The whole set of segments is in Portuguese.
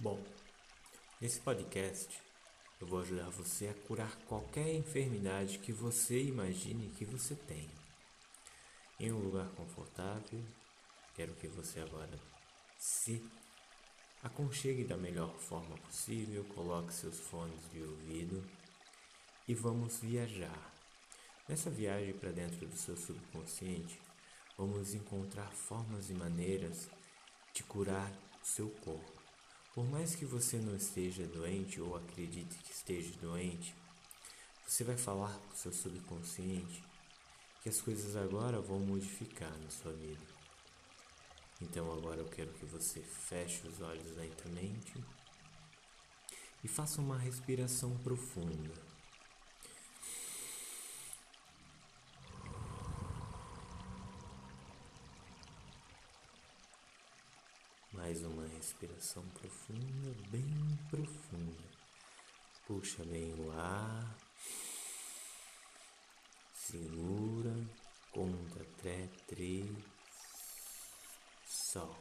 Bom, nesse podcast eu vou ajudar você a curar qualquer enfermidade que você imagine que você tenha. Em um lugar confortável, quero que você agora se aconchegue da melhor forma possível, coloque seus fones de ouvido e vamos viajar. Nessa viagem para dentro do seu subconsciente, vamos encontrar formas e maneiras de curar o seu corpo. Por mais que você não esteja doente ou acredite que esteja doente, você vai falar para o seu subconsciente que as coisas agora vão modificar na sua vida. Então agora eu quero que você feche os olhos lentamente e faça uma respiração profunda. Mais uma respiração profunda, bem profunda. Puxa bem o ar. Segura, conta até três, solta.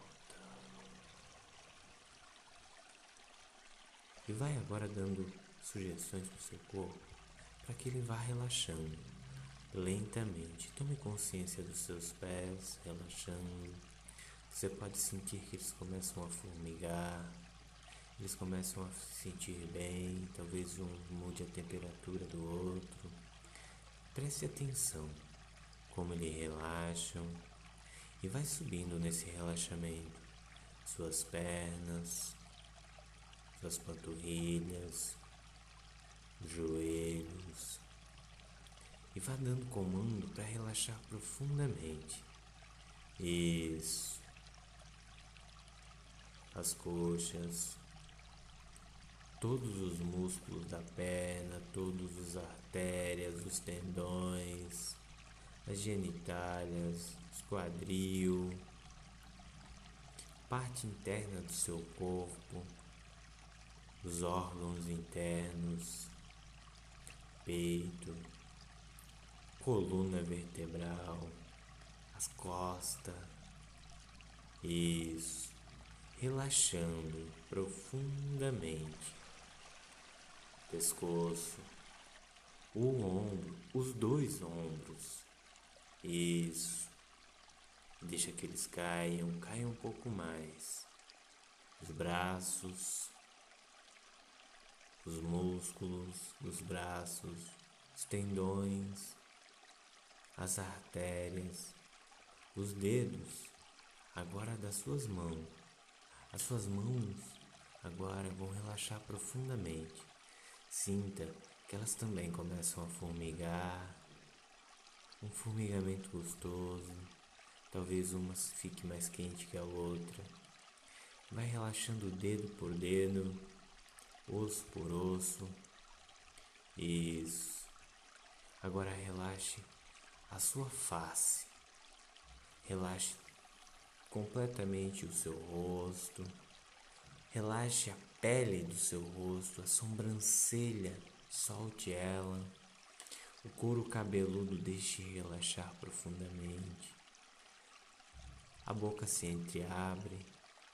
E vai agora dando sugestões para o seu corpo para que ele vá relaxando lentamente. Tome consciência dos seus pés, relaxando você pode sentir que eles começam a formigar, eles começam a se sentir bem, talvez um mude a temperatura do outro. Preste atenção como eles relaxam e vai subindo nesse relaxamento suas pernas, suas panturrilhas, joelhos e vá dando comando para relaxar profundamente. Isso as coxas, todos os músculos da perna, todas as artérias, os tendões, as genitálias, os quadril, parte interna do seu corpo, os órgãos internos, peito, coluna vertebral, as costas. Isso relaxando profundamente. Pescoço, o ombro, os dois ombros. Isso. Deixa que eles caiam, caiam um pouco mais. Os braços, os músculos dos braços, os tendões, as artérias, os dedos, agora das suas mãos as suas mãos agora vão relaxar profundamente. Sinta que elas também começam a formigar. Um formigamento gostoso. Talvez uma fique mais quente que a outra. Vai relaxando dedo por dedo, osso por osso. Isso. Agora relaxe a sua face. Relaxe completamente o seu rosto. Relaxe a pele do seu rosto, a sobrancelha, solte ela. O couro cabeludo deixe relaxar profundamente. A boca se entreabre,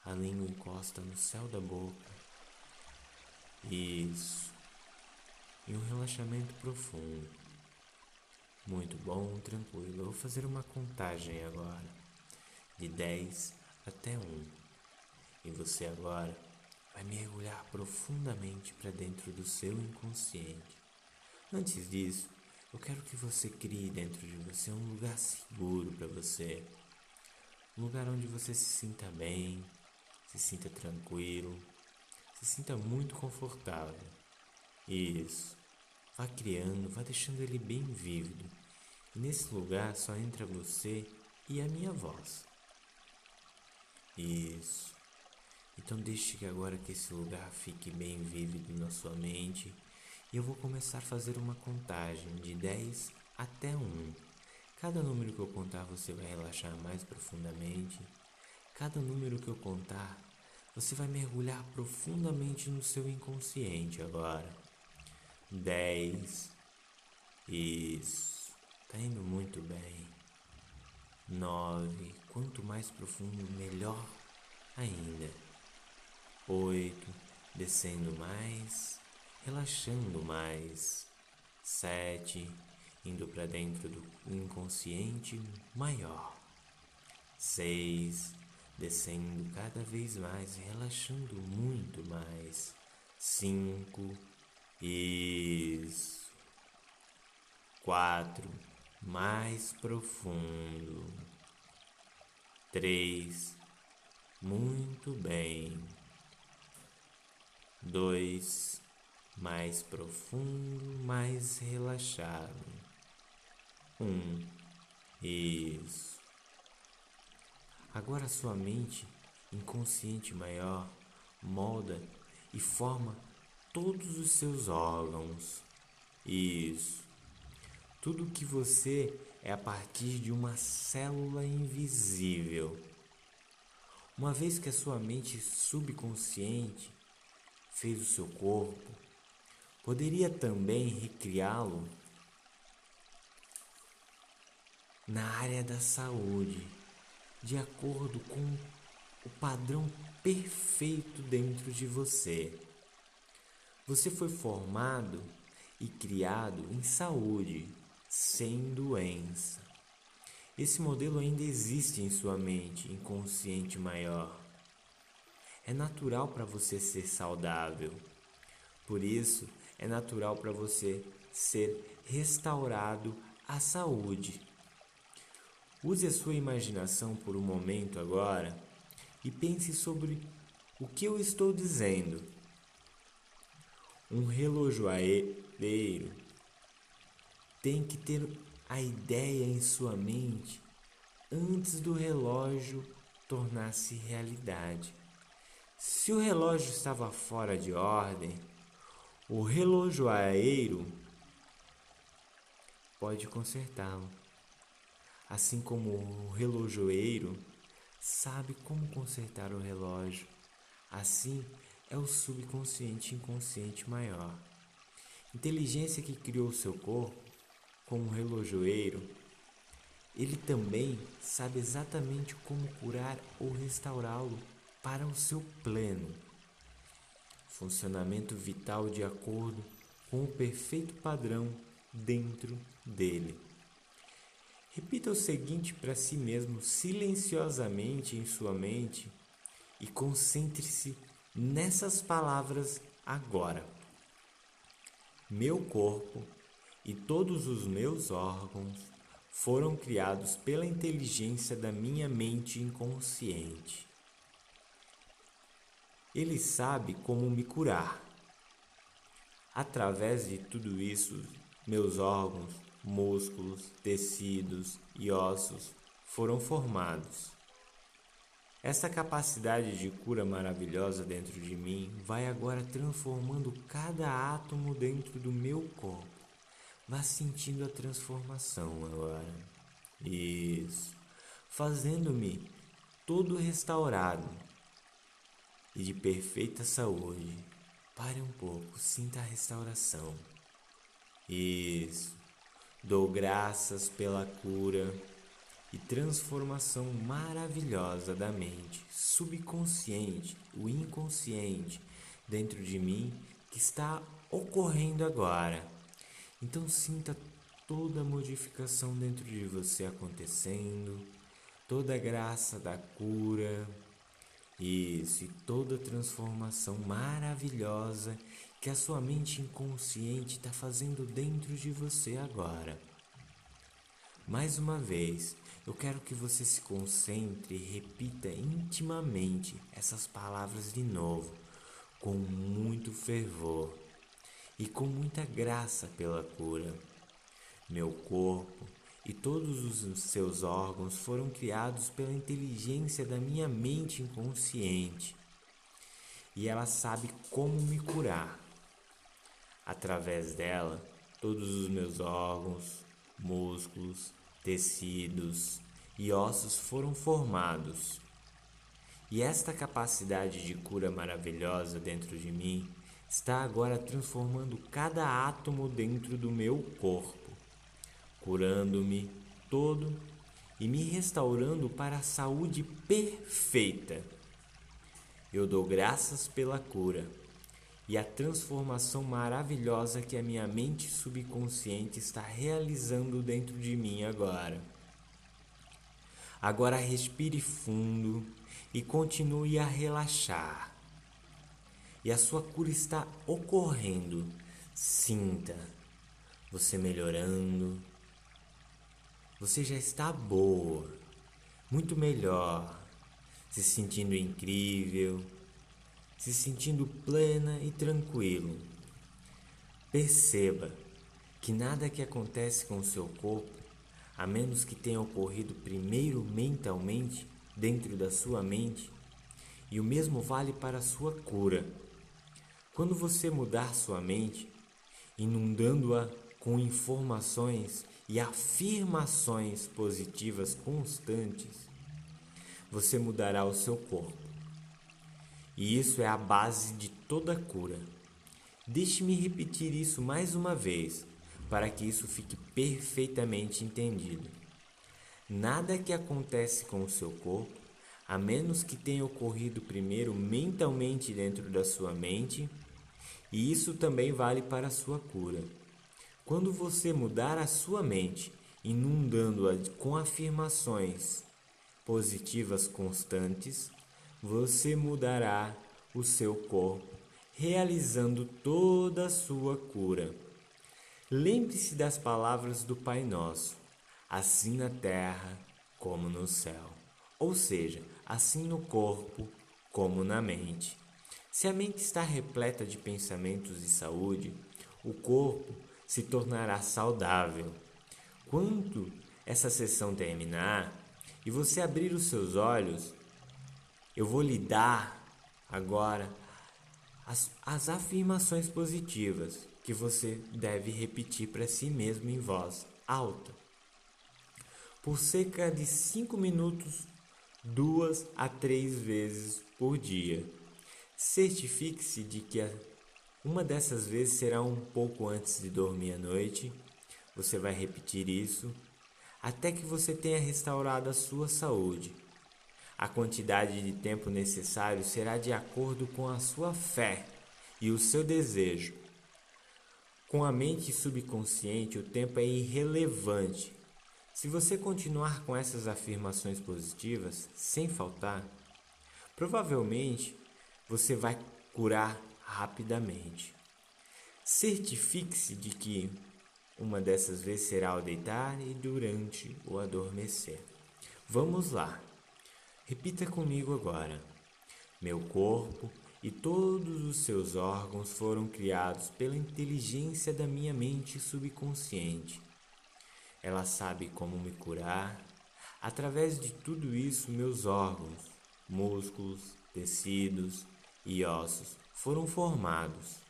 a língua encosta no céu da boca. Isso. E um relaxamento profundo. Muito bom, tranquilo. Eu vou fazer uma contagem agora de 10 até 1. E você agora vai mergulhar profundamente para dentro do seu inconsciente. Antes disso, eu quero que você crie dentro de você um lugar seguro para você. Um lugar onde você se sinta bem, se sinta tranquilo, se sinta muito confortável. Isso. Vá criando, vá deixando ele bem vívido. E nesse lugar só entra você e a minha voz. Isso. Então deixe que agora que esse lugar fique bem vívido na sua mente e eu vou começar a fazer uma contagem de 10 até 1. Cada número que eu contar você vai relaxar mais profundamente. Cada número que eu contar você vai mergulhar profundamente no seu inconsciente agora. 10. Isso. Tá indo muito bem. 9. Quanto mais profundo, melhor ainda. Oito. descendo mais, relaxando mais. Sete, indo para dentro do inconsciente maior. Seis, descendo cada vez mais, relaxando muito mais. Cinco, isso. Quatro, mais profundo. Três, muito bem. Dois, mais profundo, mais relaxado. Um, isso. Agora sua mente inconsciente maior molda e forma todos os seus órgãos. Isso. Tudo que você é a partir de uma célula invisível. Uma vez que a sua mente subconsciente fez o seu corpo, poderia também recriá-lo na área da saúde, de acordo com o padrão perfeito dentro de você. Você foi formado e criado em saúde, sem doença. Esse modelo ainda existe em sua mente inconsciente maior. É natural para você ser saudável. Por isso, é natural para você ser restaurado à saúde. Use a sua imaginação por um momento agora e pense sobre o que eu estou dizendo. Um relojoeiro tem que ter a ideia em sua mente antes do relógio tornar-se realidade. Se o relógio estava fora de ordem, o relojoeiro pode consertá-lo. Assim como o relojoeiro sabe como consertar o relógio, assim é o subconsciente inconsciente maior. Inteligência que criou seu corpo como um relojoeiro, ele também sabe exatamente como curar ou restaurá-lo para o seu pleno funcionamento vital de acordo com o perfeito padrão dentro dele. Repita o seguinte para si mesmo silenciosamente em sua mente e concentre-se nessas palavras agora. Meu corpo e todos os meus órgãos foram criados pela inteligência da minha mente inconsciente. Ele sabe como me curar. Através de tudo isso, meus órgãos, músculos, tecidos e ossos foram formados. Essa capacidade de cura maravilhosa dentro de mim vai agora transformando cada átomo dentro do meu corpo. Vá sentindo a transformação agora. Isso. Fazendo-me todo restaurado e de perfeita saúde. Pare um pouco, sinta a restauração. Isso. Dou graças pela cura e transformação maravilhosa da mente subconsciente, o inconsciente dentro de mim que está ocorrendo agora. Então sinta toda a modificação dentro de você acontecendo, toda a graça da cura, isso, e toda a transformação maravilhosa que a sua mente inconsciente está fazendo dentro de você agora. Mais uma vez, eu quero que você se concentre e repita intimamente essas palavras de novo, com muito fervor e com muita graça pela cura. Meu corpo e todos os seus órgãos foram criados pela inteligência da minha mente inconsciente. E ela sabe como me curar. Através dela, todos os meus órgãos, músculos, tecidos e ossos foram formados. E esta capacidade de cura maravilhosa dentro de mim está agora transformando cada átomo dentro do meu corpo, curando-me todo e me restaurando para a saúde perfeita. Eu dou graças pela cura e a transformação maravilhosa que a minha mente subconsciente está realizando dentro de mim agora. Agora respire fundo e continue a relaxar. E a sua cura está ocorrendo. Sinta você melhorando. Você já está boa, muito melhor, se sentindo incrível se sentindo plena e tranquilo. Perceba que nada que acontece com o seu corpo, a menos que tenha ocorrido primeiro mentalmente, dentro da sua mente, e o mesmo vale para a sua cura. Quando você mudar sua mente, inundando-a com informações e afirmações positivas constantes, você mudará o seu corpo. E isso é a base de toda cura. Deixe-me repetir isso mais uma vez, para que isso fique perfeitamente entendido. Nada que acontece com o seu corpo, a menos que tenha ocorrido primeiro mentalmente dentro da sua mente, e isso também vale para a sua cura. Quando você mudar a sua mente, inundando-a com afirmações positivas constantes, você mudará o seu corpo, realizando toda a sua cura. Lembre-se das palavras do Pai Nosso, assim na terra como no céu, ou seja, assim no corpo como na mente. Se a mente está repleta de pensamentos de saúde, o corpo se tornará saudável. Quando essa sessão terminar e você abrir os seus olhos, eu vou lhe dar agora as, as afirmações positivas que você deve repetir para si mesmo em voz alta. Por cerca de 5 minutos, duas a três vezes por dia. Certifique-se de que uma dessas vezes será um pouco antes de dormir à noite. Você vai repetir isso até que você tenha restaurado a sua saúde. A quantidade de tempo necessário será de acordo com a sua fé e o seu desejo. Com a mente subconsciente, o tempo é irrelevante. Se você continuar com essas afirmações positivas, sem faltar, provavelmente você vai curar rapidamente. Certifique-se de que uma dessas vezes será ao deitar e durante o adormecer. Vamos lá. Repita comigo agora. Meu corpo e todos os seus órgãos foram criados pela inteligência da minha mente subconsciente. Ela sabe como me curar. Através de tudo isso, meus órgãos, músculos, tecidos e ossos foram formados.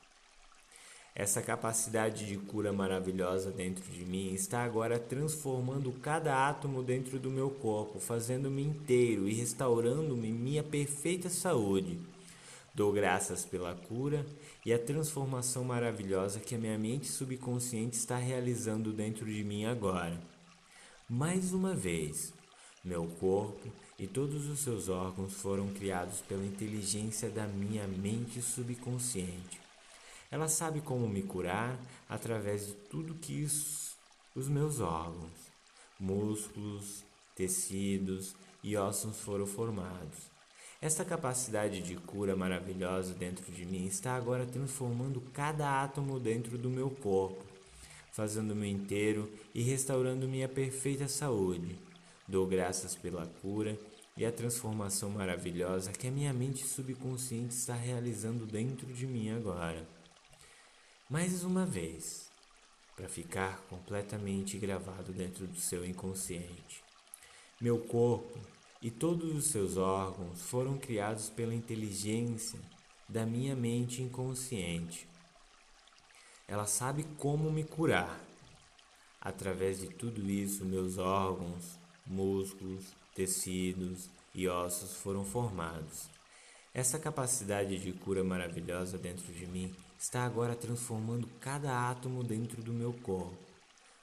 Essa capacidade de cura maravilhosa dentro de mim está agora transformando cada átomo dentro do meu corpo, fazendo-me inteiro e restaurando-me minha perfeita saúde. Dou graças pela cura e a transformação maravilhosa que a minha mente subconsciente está realizando dentro de mim agora. Mais uma vez, meu corpo e todos os seus órgãos foram criados pela inteligência da minha mente subconsciente. Ela sabe como me curar através de tudo que os, os meus órgãos, músculos, tecidos e ossos foram formados. Esta capacidade de cura maravilhosa dentro de mim está agora transformando cada átomo dentro do meu corpo, fazendo-me inteiro e restaurando minha perfeita saúde. Dou graças pela cura e a transformação maravilhosa que a minha mente subconsciente está realizando dentro de mim agora mais uma vez, para ficar completamente gravado dentro do seu inconsciente. Meu corpo e todos os seus órgãos foram criados pela inteligência da minha mente inconsciente. Ela sabe como me curar. Através de tudo isso, meus órgãos, músculos, tecidos e ossos foram formados. Essa capacidade de cura maravilhosa dentro de mim está agora transformando cada átomo dentro do meu corpo,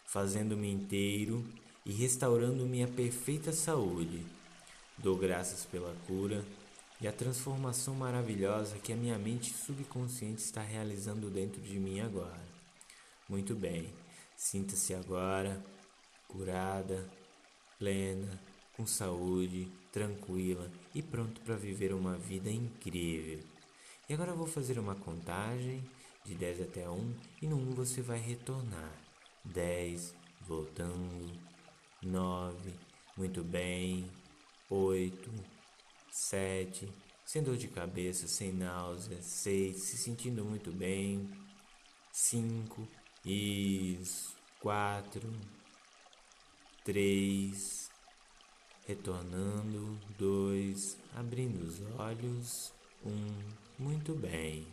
fazendo-me inteiro e restaurando minha perfeita saúde. Dou graças pela cura e a transformação maravilhosa que a minha mente subconsciente está realizando dentro de mim agora. Muito bem, sinta-se agora curada, plena, com saúde, tranquila e pronto para viver uma vida incrível. E agora eu vou fazer uma contagem de 10 até 1 e no 1 você vai retornar. 10, voltando, 9, muito bem, 8, 7, sem dor de cabeça, sem náusea, 6, se sentindo muito bem, 5, isso, 4, 3, retornando, 2, abrindo os olhos, 1, muito bem.